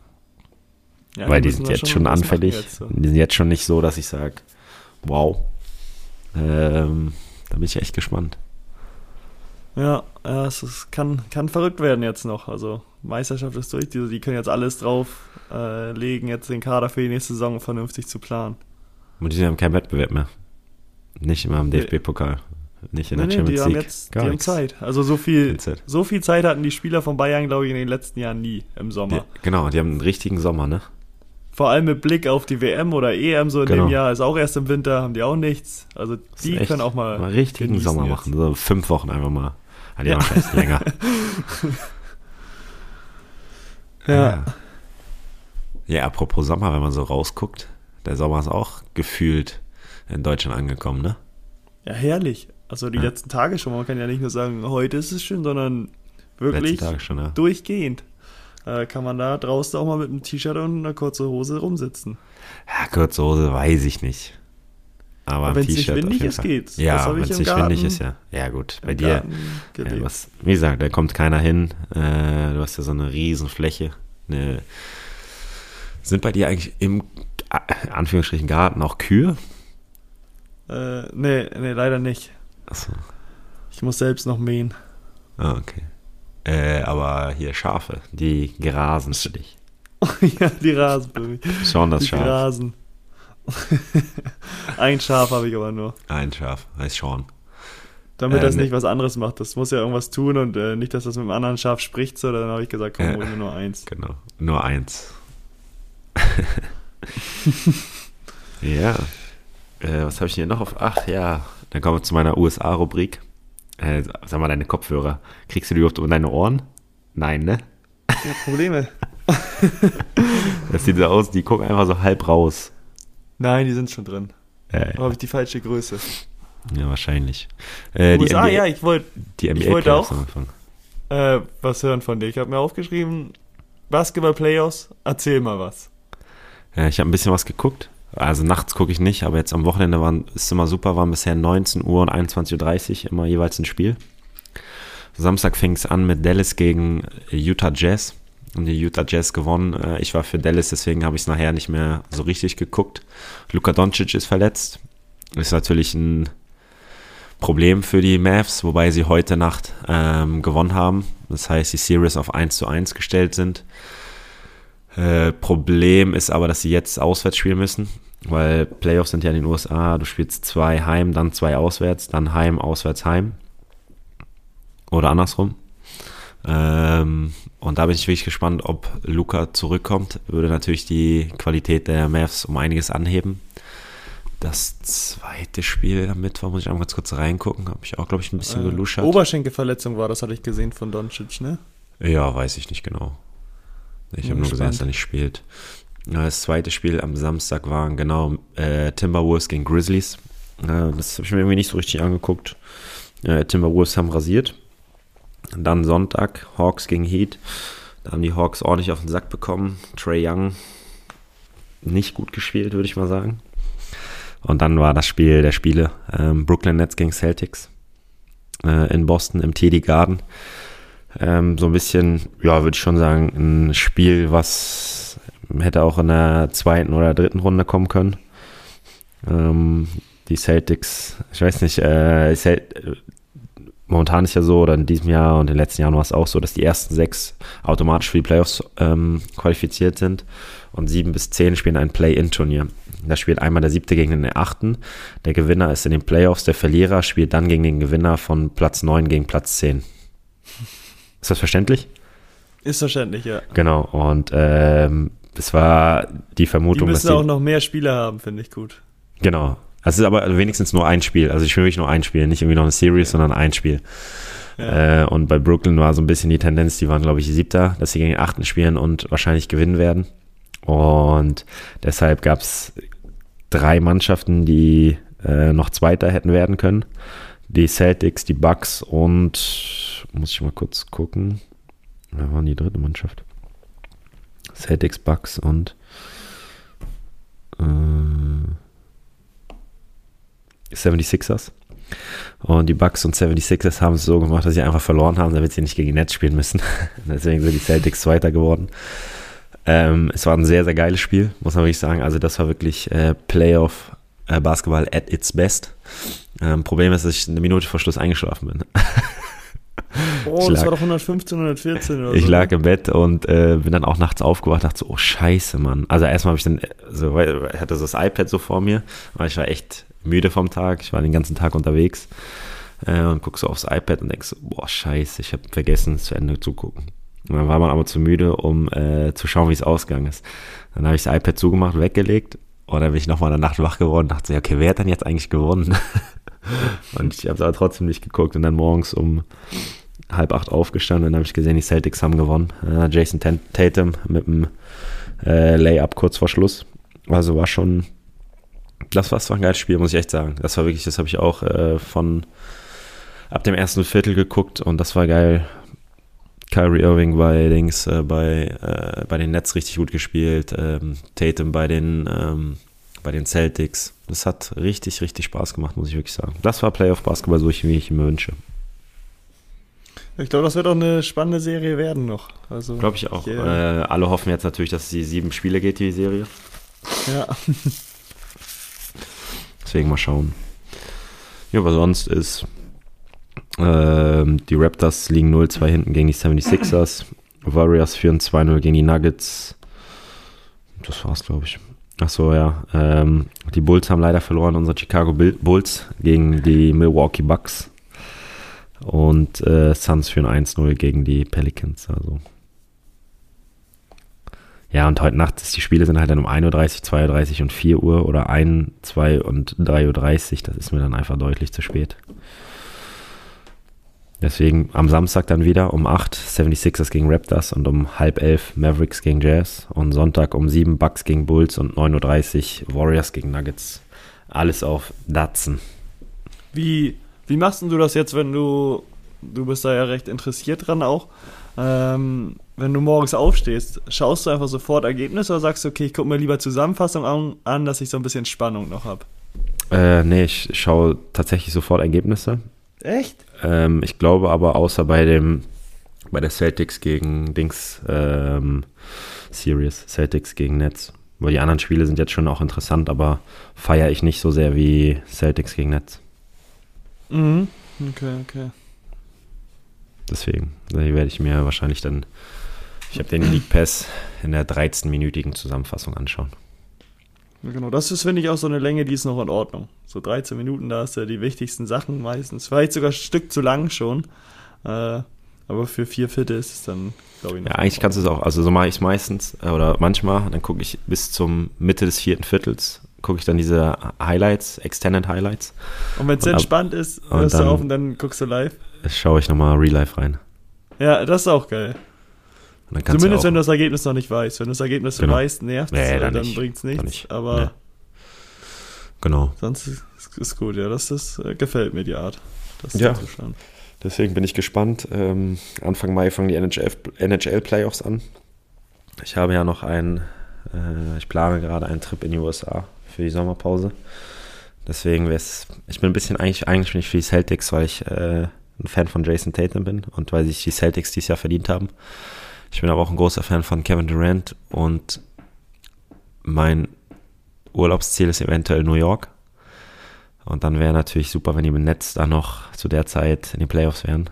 Ja, Weil die sind jetzt schon anfällig. Jetzt so. Die sind jetzt schon nicht so, dass ich sage, wow. Ähm, da bin ich echt gespannt. Ja, es ist, kann, kann verrückt werden jetzt noch. Also Meisterschaft ist durch. Die, die können jetzt alles drauf äh, legen, jetzt den Kader für die nächste Saison vernünftig zu planen. Und die haben keinen Wettbewerb mehr. Nicht immer im DFB-Pokal. Nicht in der nee, Champions die League. Haben jetzt, Gar die haben Zeit. Also so viel, Zeit. so viel Zeit hatten die Spieler von Bayern, glaube ich, in den letzten Jahren nie im Sommer. Die, genau, die haben einen richtigen Sommer, ne? Vor allem mit Blick auf die WM oder EM so in genau. dem Jahr, ist auch erst im Winter, haben die auch nichts. Also die können auch mal. Mal richtigen Sommer jetzt. machen. So fünf Wochen einfach mal. Ah, die ja. haben wahrscheinlich länger. *laughs* ja. Ja, apropos Sommer, wenn man so rausguckt, der Sommer ist auch gefühlt in Deutschland angekommen, ne? Ja, herrlich. Also die letzten Tage schon. Man kann ja nicht nur sagen, heute ist es schön, sondern wirklich schon, ja. durchgehend. Äh, kann man da draußen auch mal mit einem T-Shirt und einer kurzen Hose rumsitzen. Ja, kurze Hose weiß ich nicht. Aber wenn es nicht windig ist, geht's. Ja, wenn es nicht windig ist, ja. Ja, gut. Bei dir, ja, was, wie gesagt, da kommt keiner hin. Äh, du hast ja so eine riesen Fläche. Eine, sind bei dir eigentlich im Anführungsstrichen Garten auch Kühe? Äh, nee, nee, leider nicht. Achso. Ich muss selbst noch mähen. Ah, okay. Äh, aber hier Schafe, die grasen für dich. *laughs* ja, die rasen für mich. Schon das die Schaf. Grasen. *laughs* Ein Schaf habe ich aber nur. Ein Schaf, heißt Sean. Damit äh, das nicht was anderes macht. Das muss ja irgendwas tun und äh, nicht, dass das mit einem anderen Schaf spricht, so, dann habe ich gesagt, komm, hol mir nur eins. Genau, nur eins. *laughs* ja. Äh, was habe ich hier noch auf? Ach ja, dann kommen wir zu meiner USA-Rubrik. Äh, sag mal, deine Kopfhörer. Kriegst du die überhaupt um deine Ohren? Nein, ne? Ja, Probleme. *laughs* das sieht so aus, die gucken einfach so halb raus. Nein, die sind schon drin. Äh, habe ich die falsche Größe. Ja, wahrscheinlich. Äh, USA, NBA, ja, ich wollte ich wollte auch äh, was hören von dir. Ich habe mir aufgeschrieben, Basketball-Playoffs, erzähl mal was. Ja, ich habe ein bisschen was geguckt. Also nachts gucke ich nicht, aber jetzt am Wochenende waren, ist immer super, waren bisher 19 Uhr und 21.30 Uhr immer jeweils ein Spiel. Samstag fing es an mit Dallas gegen Utah Jazz. und die Utah Jazz gewonnen. Äh, ich war für Dallas, deswegen habe ich es nachher nicht mehr so richtig geguckt. Luka Doncic ist verletzt. Ist natürlich ein Problem für die Mavs, wobei sie heute Nacht ähm, gewonnen haben. Das heißt, die Series auf 1 zu 1 gestellt sind. Äh, Problem ist aber, dass sie jetzt auswärts spielen müssen, weil Playoffs sind ja in den USA. Du spielst zwei heim, dann zwei auswärts, dann heim, auswärts, heim. Oder andersrum. Ähm, und da bin ich wirklich gespannt, ob Luca zurückkommt. Würde natürlich die Qualität der Mavs um einiges anheben. Das zweite Spiel am Mittwoch muss ich einmal ganz kurz reingucken. Habe ich auch, glaube ich, ein bisschen äh, geluschert. Oberschenkelverletzung war das, hatte ich gesehen von Doncic, ne? Ja, weiß ich nicht genau. Ich habe nur gesehen, dass er nicht spielt. Das zweite Spiel am Samstag waren genau äh, Timberwolves gegen Grizzlies. Äh, das habe ich mir irgendwie nicht so richtig angeguckt. Äh, Timberwolves haben rasiert. Dann Sonntag Hawks gegen Heat. Da haben die Hawks ordentlich auf den Sack bekommen. Trey Young nicht gut gespielt, würde ich mal sagen. Und dann war das Spiel der Spiele ähm, Brooklyn Nets gegen Celtics äh, in Boston im TD Garden. Ähm, so ein bisschen, ja, würde ich schon sagen, ein Spiel, was hätte auch in der zweiten oder dritten Runde kommen können. Ähm, die Celtics, ich weiß nicht, äh, Celt momentan ist ja so, oder in diesem Jahr und in den letzten Jahren war es auch so, dass die ersten sechs automatisch für die Playoffs ähm, qualifiziert sind und sieben bis zehn spielen ein Play-In-Turnier. Da spielt einmal der siebte gegen den achten. Der Gewinner ist in den Playoffs, der Verlierer spielt dann gegen den Gewinner von Platz neun gegen Platz zehn. Ist das verständlich? Ist verständlich, ja. Genau, und ähm, es war die Vermutung, die müssen dass auch noch mehr Spieler haben, finde ich gut. Genau. Es ist aber wenigstens nur ein Spiel. Also ich will wirklich nur ein Spiel, nicht irgendwie noch eine Series, ja. sondern ein Spiel. Ja. Äh, und bei Brooklyn war so ein bisschen die Tendenz, die waren, glaube ich, siebter, dass sie gegen den achten spielen und wahrscheinlich gewinnen werden. Und deshalb gab es drei Mannschaften, die äh, noch Zweiter hätten werden können. Die Celtics, die Bucks und muss ich mal kurz gucken. Wer war die dritte Mannschaft? Celtics, Bucks und äh, 76ers. Und die Bucks und 76ers haben es so gemacht, dass sie einfach verloren haben, damit sie nicht gegen Nets spielen müssen. *laughs* Deswegen sind die Celtics Zweiter geworden. Ähm, es war ein sehr, sehr geiles Spiel, muss man wirklich sagen. Also das war wirklich äh, Playoff äh, Basketball at its best. Ähm, Problem ist, dass ich eine Minute vor Schluss eingeschlafen bin. *laughs* Oh, das war doch 115, 114 oder Ich so. lag ne? im Bett und äh, bin dann auch nachts aufgewacht, dachte so, oh scheiße, Mann. Also erstmal habe ich dann, äh, so, ich hatte so das iPad so vor mir, weil ich war echt müde vom Tag, ich war den ganzen Tag unterwegs äh, und guck so aufs iPad und denk so, boah scheiße, ich habe vergessen, zu Ende zu gucken. Und dann war man aber zu müde, um äh, zu schauen, wie es ausgegangen ist. Dann habe ich das iPad zugemacht, weggelegt und dann bin ich nochmal in der Nacht wach geworden und dachte so, okay, wer hat denn jetzt eigentlich gewonnen? *laughs* und ich habe es aber trotzdem nicht geguckt und dann morgens um halb acht aufgestanden und dann habe ich gesehen, die Celtics haben gewonnen. Äh, Jason Tatum mit dem äh, Layup kurz vor Schluss. Also war schon, das war, das war ein geiles Spiel, muss ich echt sagen. Das war wirklich, das habe ich auch äh, von ab dem ersten Viertel geguckt und das war geil. Kyrie Irving bei Dings, äh, bei, äh, bei den Nets richtig gut gespielt. Ähm, Tatum bei den, ähm, bei den Celtics. Das hat richtig, richtig Spaß gemacht, muss ich wirklich sagen. Das war Playoff Basketball, so wie ich mir wünsche. Ich glaube, das wird auch eine spannende Serie werden noch. Also, glaube ich auch. Yeah. Äh, alle hoffen jetzt natürlich, dass es die sieben Spiele geht, die Serie. Ja. *laughs* Deswegen mal schauen. Ja, aber sonst ist ähm, die Raptors liegen 0-2 hinten gegen die 76ers. *laughs* Warriors führen 2-0 gegen die Nuggets. Das war's, glaube ich. Ach so, ja. Ähm, die Bulls haben leider verloren, unsere Chicago Bulls gegen die Milwaukee Bucks. Und äh, Suns führen 1-0 gegen die Pelicans. Also. Ja, und heute Nacht ist die Spiele sind halt dann um 1.30 Uhr, 2.30 Uhr und 4 Uhr oder 1, 2 und 3.30 Uhr. Das ist mir dann einfach deutlich zu spät. Deswegen am Samstag dann wieder um 8 76ers gegen Raptors und um halb 11 Mavericks gegen Jazz und Sonntag um 7 Bucks gegen Bulls und 9.30 Uhr Warriors gegen Nuggets. Alles auf Datsen. Wie, wie machst du das jetzt, wenn du, du bist da ja recht interessiert dran auch, ähm, wenn du morgens aufstehst, schaust du einfach sofort Ergebnisse oder sagst du, okay, ich gucke mir lieber Zusammenfassung an, an, dass ich so ein bisschen Spannung noch habe? Äh, nee, ich schaue tatsächlich sofort Ergebnisse. Echt? Ähm, ich glaube aber, außer bei dem bei der Celtics gegen Dings ähm, Series, Celtics gegen Nets. Weil die anderen Spiele sind jetzt schon auch interessant, aber feiere ich nicht so sehr wie Celtics gegen Nets. Mhm. Okay, okay. Deswegen, die werde ich mir wahrscheinlich dann, ich habe den League Pass in der 13-minütigen Zusammenfassung anschauen. Ja, genau, das ist, finde ich, auch so eine Länge, die ist noch in Ordnung. So 13 Minuten, da hast du ja die wichtigsten Sachen meistens. Vielleicht sogar ein Stück zu lang schon. Äh, aber für vier Viertel ist es dann, glaube ich, noch. Ja, eigentlich kannst du es auch. Also so mache ich es meistens äh, oder manchmal. Dann gucke ich bis zum Mitte des vierten Viertels, gucke ich dann diese Highlights, Extended Highlights. Und wenn es entspannt ist, hörst du auf und dann guckst du live? Schaue ich nochmal Real Life rein. Ja, das ist auch geil. Zumindest wenn du das Ergebnis noch nicht weißt. Wenn du das Ergebnis genau. weißt, nervt es, nee, dann, dann bringt es nichts. Nicht. Aber nee. genau. Sonst ist, es gut, ja. Das, das äh, gefällt mir die Art. Das ja. Deswegen bin ich gespannt. Ähm, Anfang Mai fangen die NHL-Playoffs an. Ich habe ja noch einen, äh, ich plane gerade einen Trip in die USA für die Sommerpause. Deswegen wäre es, ich bin ein bisschen, eigentlich, eigentlich bin ich für die Celtics, weil ich äh, ein Fan von Jason Tatum bin und weil sich die Celtics dieses Jahr verdient haben. Ich bin aber auch ein großer Fan von Kevin Durant und mein Urlaubsziel ist eventuell New York. Und dann wäre natürlich super, wenn die mit Netz da noch zu der Zeit in die Playoffs wären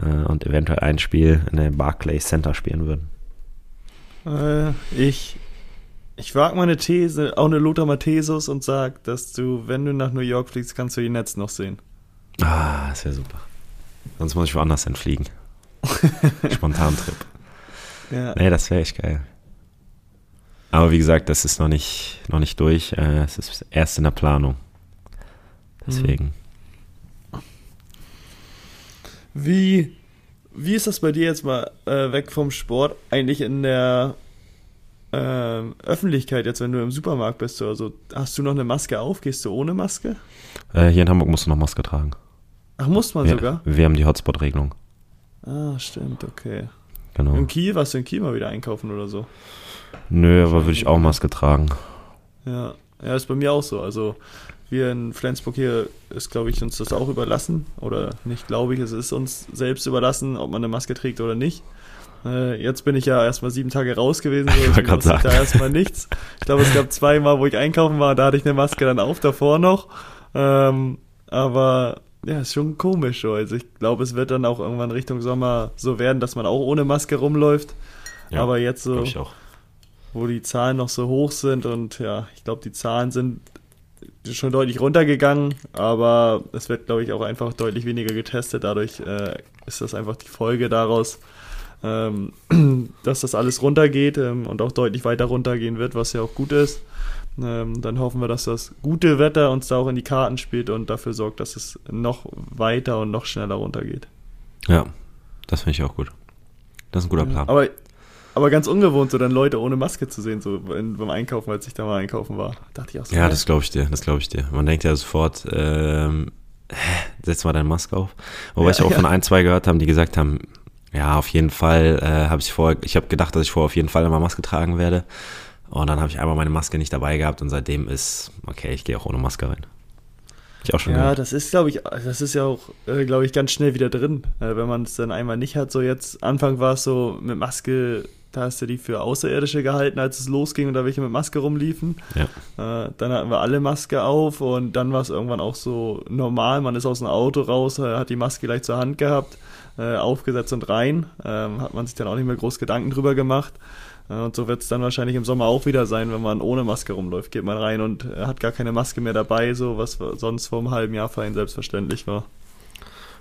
äh, und eventuell ein Spiel in der Barclays Center spielen würden. Äh, ich ich wage meine These, auch eine Lothar Matthäus und sag, dass du, wenn du nach New York fliegst, kannst du die Netz noch sehen. Ah, ist ja super. Sonst muss ich woanders hinfliegen. *laughs* Spontantrip. Ja. Nee, das wäre echt geil. Aber wie gesagt, das ist noch nicht, noch nicht durch. Äh, es ist erst in der Planung. Deswegen. Wie, wie ist das bei dir jetzt mal äh, weg vom Sport eigentlich in der Öffentlichkeit, jetzt wenn du im Supermarkt bist oder so? Hast du noch eine Maske auf? Gehst du ohne Maske? Äh, hier in Hamburg musst du noch Maske tragen. Ach, muss man wir, sogar? Wir haben die Hotspot-Regelung. Ah, stimmt, okay. Genau. In Kiel, warst du in Kiel mal wieder einkaufen oder so? Nö, aber würde ich auch Maske tragen. Ja, ja, ist bei mir auch so. Also wir in Flensburg hier ist, glaube ich, uns das auch überlassen. Oder nicht, glaube ich, es ist uns selbst überlassen, ob man eine Maske trägt oder nicht. Äh, jetzt bin ich ja erstmal sieben Tage raus gewesen, so ich gerade sagen. da erstmal nichts. Ich glaube, es gab zweimal, wo ich einkaufen war, da hatte ich eine Maske dann auf, davor noch. Ähm, aber ja, ist schon komisch so. Also ich glaube, es wird dann auch irgendwann Richtung Sommer so werden, dass man auch ohne Maske rumläuft. Ja, aber jetzt so, wo die Zahlen noch so hoch sind und ja, ich glaube, die Zahlen sind schon deutlich runtergegangen, aber es wird, glaube ich, auch einfach deutlich weniger getestet. Dadurch äh, ist das einfach die Folge daraus, ähm, *clears throat* dass das alles runtergeht ähm, und auch deutlich weiter runtergehen wird, was ja auch gut ist. Ähm, dann hoffen wir, dass das gute Wetter uns da auch in die Karten spielt und dafür sorgt, dass es noch weiter und noch schneller runtergeht. Ja, das finde ich auch gut. Das ist ein guter Plan. Aber, aber ganz ungewohnt, so dann Leute ohne Maske zu sehen, so beim Einkaufen, als ich da mal einkaufen war. Dachte ich auch so. Ja, das glaube ich dir, das glaube ich dir. Man denkt ja sofort, ähm, setz mal deine Maske auf. Wobei ja, ich auch *laughs* ja. von ein, zwei gehört haben, die gesagt haben, ja, auf jeden Fall äh, habe ich vorher, ich habe gedacht, dass ich vorher auf jeden Fall immer Maske tragen werde. Und dann habe ich einmal meine Maske nicht dabei gehabt und seitdem ist, okay, ich gehe auch ohne Maske rein. Ich auch schon ja, gehört. das ist, glaube ich, das ist ja auch, äh, glaube ich, ganz schnell wieder drin, äh, wenn man es dann einmal nicht hat. So jetzt, Anfang war es so mit Maske, da hast du die für Außerirdische gehalten, als es losging und da welche mit Maske rumliefen. Ja. Äh, dann hatten wir alle Maske auf und dann war es irgendwann auch so normal. Man ist aus dem Auto raus, äh, hat die Maske gleich zur Hand gehabt, äh, aufgesetzt und rein. Ähm, hat man sich dann auch nicht mehr groß Gedanken drüber gemacht. Und so wird es dann wahrscheinlich im Sommer auch wieder sein, wenn man ohne Maske rumläuft. Geht man rein und hat gar keine Maske mehr dabei, so was sonst vor einem halben Jahr für einen selbstverständlich war.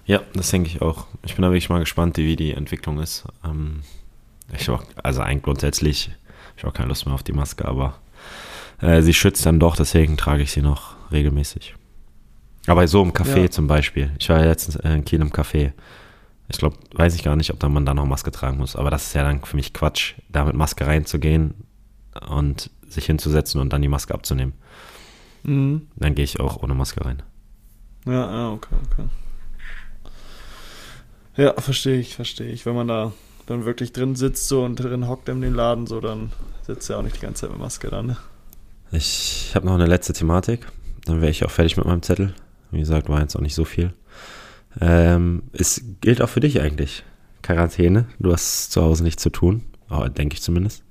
Ja, das denke ich auch. Ich bin da wirklich mal gespannt, wie die Entwicklung ist. Ähm, ich auch, also eigentlich grundsätzlich, ich habe auch keine Lust mehr auf die Maske, aber äh, sie schützt dann doch, deswegen trage ich sie noch regelmäßig. Aber so im Café ja. zum Beispiel. Ich war ja letztens in Kiel im Café. Ich glaube, weiß ich gar nicht, ob da man da noch Maske tragen muss. Aber das ist ja dann für mich Quatsch, da mit Maske reinzugehen und sich hinzusetzen und dann die Maske abzunehmen. Mhm. Dann gehe ich auch ohne Maske rein. Ja, ja, okay, okay. Ja, verstehe ich, verstehe ich. Wenn man da dann wirklich drin sitzt so und drin hockt in den Laden, so dann sitzt er auch nicht die ganze Zeit mit Maske da, ne? Ich habe noch eine letzte Thematik. Dann wäre ich auch fertig mit meinem Zettel. Wie gesagt, war jetzt auch nicht so viel. Ähm, es gilt auch für dich eigentlich. Quarantäne. Du hast zu Hause nichts zu tun. Oh, Denke ich zumindest.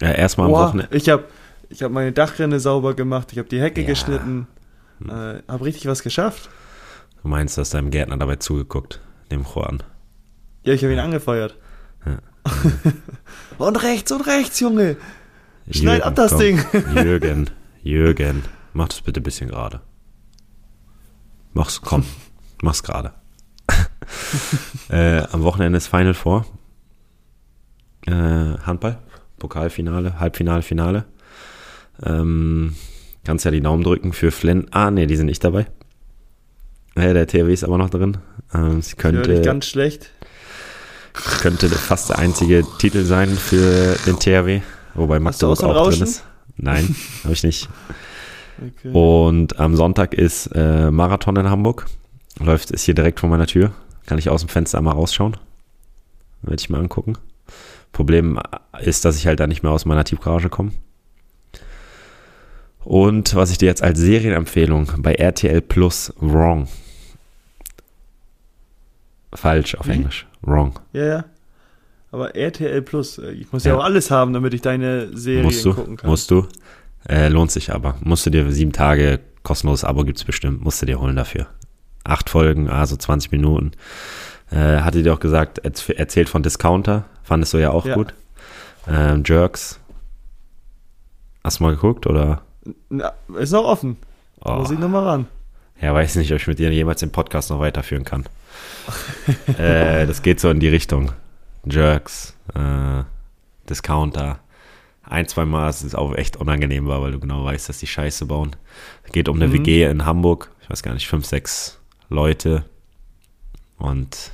Äh, erstmal am Wochenende. ich habe ich hab meine Dachrinne sauber gemacht, ich habe die Hecke Ja. geschnitten, äh, habe richtig was geschafft. Du meinst, du hast deinem Gärtner dabei zugeguckt, dem Juan. Ja, ich habe ihn angefeuert. Und rechts und rechts, Junge. Schneid ab das komm. Ding. Jürgen, Jürgen, mach das bitte ein bisschen gerade. Mach's, komm, *laughs* mach's gerade. *laughs* äh, am Wochenende ist Final Four. Äh, Handball, Pokalfinale, Halbfinale, Finale. Ähm, kannst ja die Daumen drücken für Flynn. Ah, nee, die sind nicht dabei. Äh, der THW ist aber noch drin. Ähm, sie Ich höre dich könnte, ganz schlecht. Könnte fast der einzige Titel sein für den THW. Wobei Magdeburg auch auch drin Rauschen? ist. Nein, *laughs* habe ich nicht. Okay. Und am Sonntag ist äh, Marathon in Hamburg. Läuft, ist hier direkt vor meiner Tür. Kann ich aus dem Fenster einmal rausschauen. Werde ich mir angucken. Problem ist, dass ich halt da nicht mehr aus meiner Tiefgarage komme. Und was ich dir jetzt als Serienempfehlung bei RTL Plus Wrong. Falsch auf Wie? Englisch. Wrong. Ja, ja. Aber RTL Plus, äh, ich muss Ja. ja, auch alles haben, damit ich deine Musst du, gucken kann. musst du. Äh, lohnt sich aber. Musst du dir sieben Tage kostenloses Abo gibt's bestimmt. Musst du dir holen dafür. Acht Folgen, also 20 Minuten. Äh, hatte dir auch gesagt, erz- erzählt von Discounter. Fandest du ja auch Ja. gut. Ähm, Jerks. Hast du mal geguckt oder? Na, ist noch offen. Oh, Muss ich nochmal ran. ja, weiß nicht, ob ich mit dir jemals den Podcast noch weiterführen kann. *laughs* äh, das geht so in die Richtung. Jerks, äh, Discounter. Ein, zwei Mal dass es auch echt unangenehm war, weil du genau weißt, dass die Scheiße bauen. Es geht um eine Mhm. WG in Hamburg. Ich weiß gar nicht, fünf, sechs Leute. Und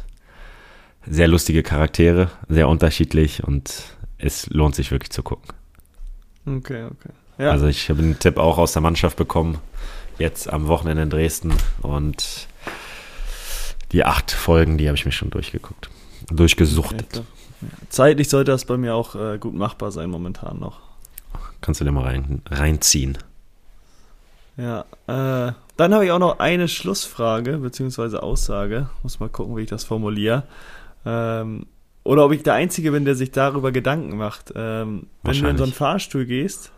sehr lustige Charaktere, sehr unterschiedlich und es lohnt sich wirklich zu gucken. Okay, okay. Ja, Also ich habe einen Tipp auch aus der Mannschaft bekommen, jetzt am Wochenende in Dresden und die acht Folgen, die habe ich mir schon durchgeguckt, durchgesuchtet. Zeitlich sollte das bei mir auch äh, gut machbar sein momentan noch. Kannst du dir mal rein, reinziehen. Ja, äh, dann habe ich auch noch eine Schlussfrage, beziehungsweise Aussage. Muss mal gucken, wie ich das formuliere. Ähm, oder ob ich der Einzige bin, der sich darüber Gedanken macht. Ähm, wenn du in so einen Fahrstuhl gehst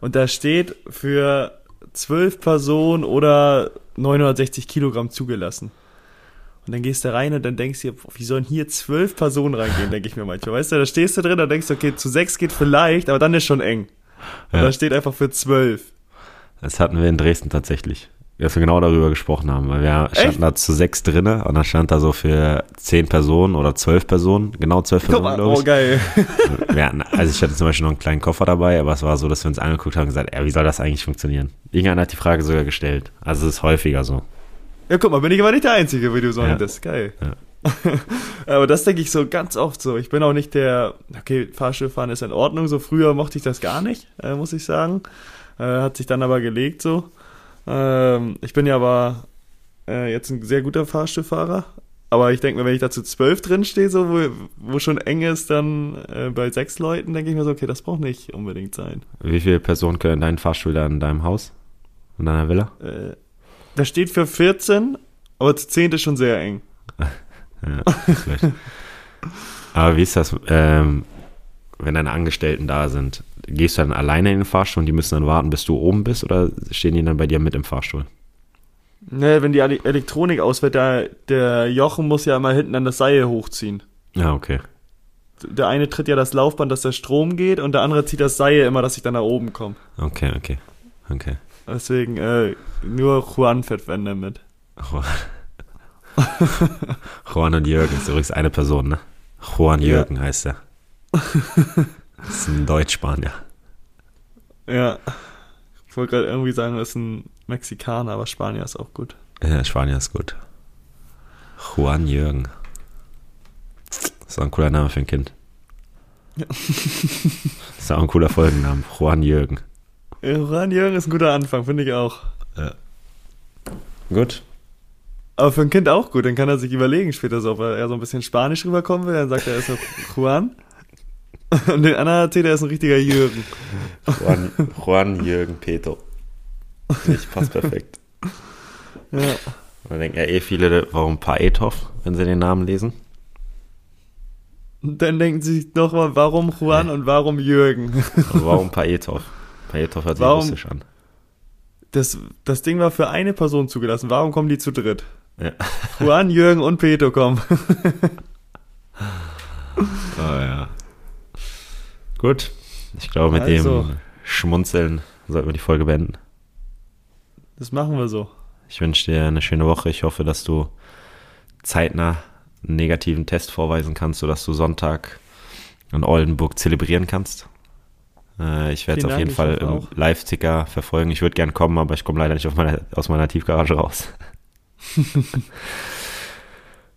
und da steht für zwölf Personen oder 960 Kilogramm zugelassen. Und dann gehst du rein und dann denkst du wie sollen hier zwölf Personen reingehen, denke ich mir manchmal. Weißt du, da stehst du drin, da denkst du, okay, zu sechs geht vielleicht, aber dann ist schon eng. Und Ja. da steht einfach für zwölf. Das hatten wir in Dresden tatsächlich. Dass wir genau darüber gesprochen haben, weil wir standen Echt? da zu sechs drinne und dann stand da so für zehn Personen oder zwölf Personen, genau zwölf Personen, mal, glaube oh ich. geil. *laughs* Wir hatten, also ich hatte zum Beispiel noch einen kleinen Koffer dabei, aber es war so, dass wir uns angeguckt haben und gesagt, ja, wie soll das eigentlich funktionieren? Irgendeiner hat die Frage sogar gestellt. Also es ist häufiger so. Ja, guck mal, bin ich aber nicht der Einzige, wie du so Ja. das Geil. Ja. *laughs* aber das denke ich so ganz oft so. Ich bin auch nicht der, okay, Fahrstuhlfahren ist in Ordnung. So früher mochte ich das gar nicht, äh, muss ich sagen. Äh, hat sich dann aber gelegt so. Ähm, ich bin ja aber äh, jetzt ein sehr guter Fahrstuhlfahrer. Aber ich denke mir, wenn ich da zu zwölf drin stehe, so, wo, wo schon eng ist, dann äh, bei sechs Leuten, denke ich mir so, okay, das braucht nicht unbedingt sein. Wie viele Personen können in deinen Fahrstuhl da in deinem Haus? In deiner Villa? Äh, da steht für 14, aber zu 10 ist schon sehr eng. *laughs* Ja. Aber wie ist das, ähm, wenn deine Angestellten da sind? Gehst du dann alleine in den Fahrstuhl und die müssen dann warten, bis du oben bist oder stehen die dann bei dir mit im Fahrstuhl? Ne, wenn die Elektronik ausfällt, der, der Jochen muss ja mal hinten an das Seil hochziehen. Ja, okay. Der eine tritt ja das Laufband, dass der Strom geht, und der andere zieht das Seil immer, dass ich dann nach oben komme. Okay, okay. Okay. Deswegen, äh, nur Juan fährt wenn der mit. Juan. *laughs* Juan und Jürgen ist übrigens eine Person, ne? Juan Ja. Jürgen heißt er. Das *laughs* ist ein Deutsch-Spanier. Ja. Ich wollte gerade irgendwie sagen, das ist ein Mexikaner, aber Spanier ist auch gut. Ja, Spanier ist gut. Juan Jürgen. Das ist auch ein cooler Name für ein Kind. Ja. Das ist auch ein cooler Folgenname. Juan Jürgen. Juan Jürgen ist ein guter Anfang, finde ich auch. Gut. Aber für ein Kind auch gut, dann kann er sich überlegen später so, ob er so ein bisschen Spanisch rüberkommen will, dann sagt er, er ist noch Juan. *laughs* Und den anderen erzählt, er ist ein richtiger Jürgen. Juan, Juan Jürgen Peto. Ich passt perfekt. Ja. Da denken ja eh viele, warum Paetov, wenn sie den Namen lesen. Dann denken sie sich nochmal, warum Juan und warum Jürgen? Und warum Paetov? Paetov hört sich Warum- russisch an. Das, das Ding war für eine Person zugelassen. Warum kommen die zu dritt? Ja. Juan, Jürgen und Peto kommen. Oh *laughs* ja. Gut. Ich glaube, mit Also. dem Schmunzeln sollten wir die Folge beenden. Das machen wir so. Ich wünsche dir eine schöne Woche. Ich hoffe, dass du zeitnah einen negativen Test vorweisen kannst, sodass du Sonntag in Oldenburg zelebrieren kannst. Äh, ich werde es auf jeden Fall im. Live-Ticker verfolgen. Ich würde gern kommen, aber ich komme leider nicht meine, aus meiner Tiefgarage raus. *laughs*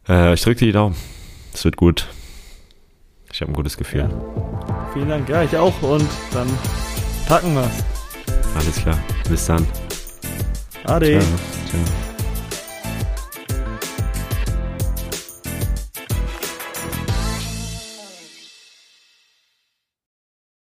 äh, ich drücke dir die Daumen. Es wird gut. Ich habe ein gutes Gefühl. Ja. Vielen Dank. Ja, ich auch. Und dann packen wir's. Alles klar. Bis dann. Ade. Ciao. Ciao.